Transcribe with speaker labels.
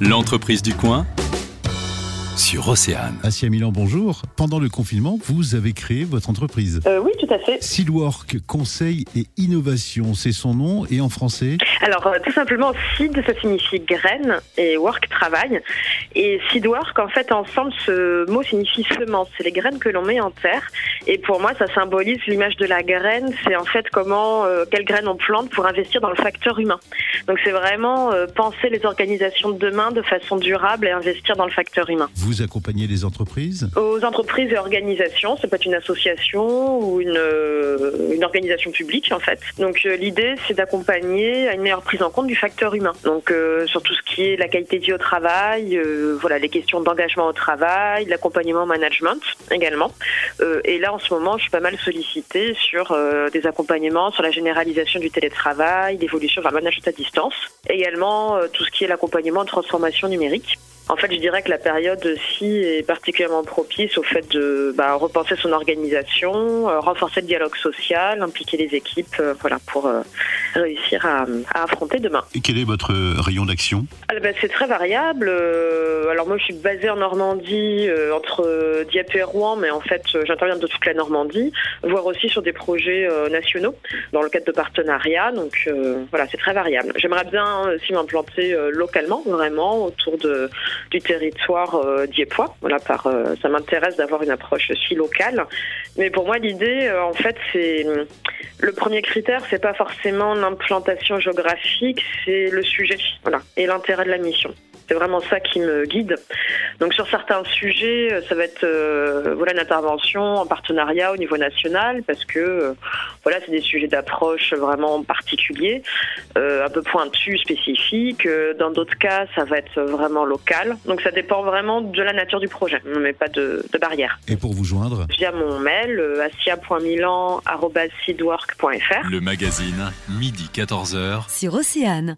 Speaker 1: L'entreprise du coin sur Océane.
Speaker 2: Asia Milan, bonjour. Pendant le confinement, vous avez créé votre entreprise.
Speaker 3: Euh, oui, tout à fait.
Speaker 2: Seedwork, conseil et innovation, c'est son nom et en français
Speaker 3: Alors, euh, tout simplement, seed, ça signifie graine et work, travail. Et seedwork, en fait, ensemble, ce mot signifie semence. C'est les graines que l'on met en terre. Et pour moi, ça symbolise l'image de la graine. C'est en fait comment, euh, quelles graines on plante pour investir dans le facteur humain. Donc, c'est vraiment euh, penser les organisations de demain de façon durable et investir dans le facteur humain.
Speaker 2: Vous accompagnez les entreprises
Speaker 3: Aux entreprises et organisations, ça peut être une association ou une, euh, une organisation publique en fait. Donc euh, l'idée c'est d'accompagner à une meilleure prise en compte du facteur humain. Donc euh, sur tout ce qui est la qualité de vie au travail, voilà les questions d'engagement au travail, l'accompagnement management également. Et là en ce moment je suis pas mal sollicitée sur des accompagnements sur la généralisation du télétravail, l'évolution vers le management à distance. Également tout ce qui est l'accompagnement en transformation numérique. En fait, je dirais que la période-ci est particulièrement propice au fait de bah, repenser son organisation, euh, renforcer le dialogue social, impliquer les équipes, euh, voilà, pour euh, réussir à, à affronter demain.
Speaker 2: Et quel est votre rayon d'action
Speaker 3: Ah, bah, c'est très variable. Euh, alors moi, je suis basée en Normandie, euh, entre Dieppe et Rouen, mais en fait, euh, j'interviens de toute la Normandie, voire aussi sur des projets nationaux dans le cadre de partenariats. Donc euh, voilà, c'est très variable. J'aimerais bien aussi m'implanter localement, vraiment, autour de, du territoire diepois. Voilà, par, ça m'intéresse d'avoir une approche aussi locale. Mais pour moi, l'idée, en fait, c'est le premier critère, c'est pas forcément l'implantation géographique, c'est le sujet, et l'intérêt de la mission. C'est vraiment ça qui me guide. Donc sur certains sujets, euh, ça va être euh, voilà une intervention en partenariat au niveau national parce que euh, voilà c'est des sujets d'approche vraiment particuliers, euh, un peu pointus, spécifiques. Euh, Dans d'autres cas, ça va être vraiment local. Donc ça dépend vraiment de la nature du projet. On ne met pas de, de barrière.
Speaker 2: Et pour vous joindre
Speaker 3: Via mon mail euh, assia.milan@seedwork.fr.
Speaker 1: Le magazine, midi 14h.
Speaker 4: sur Océane.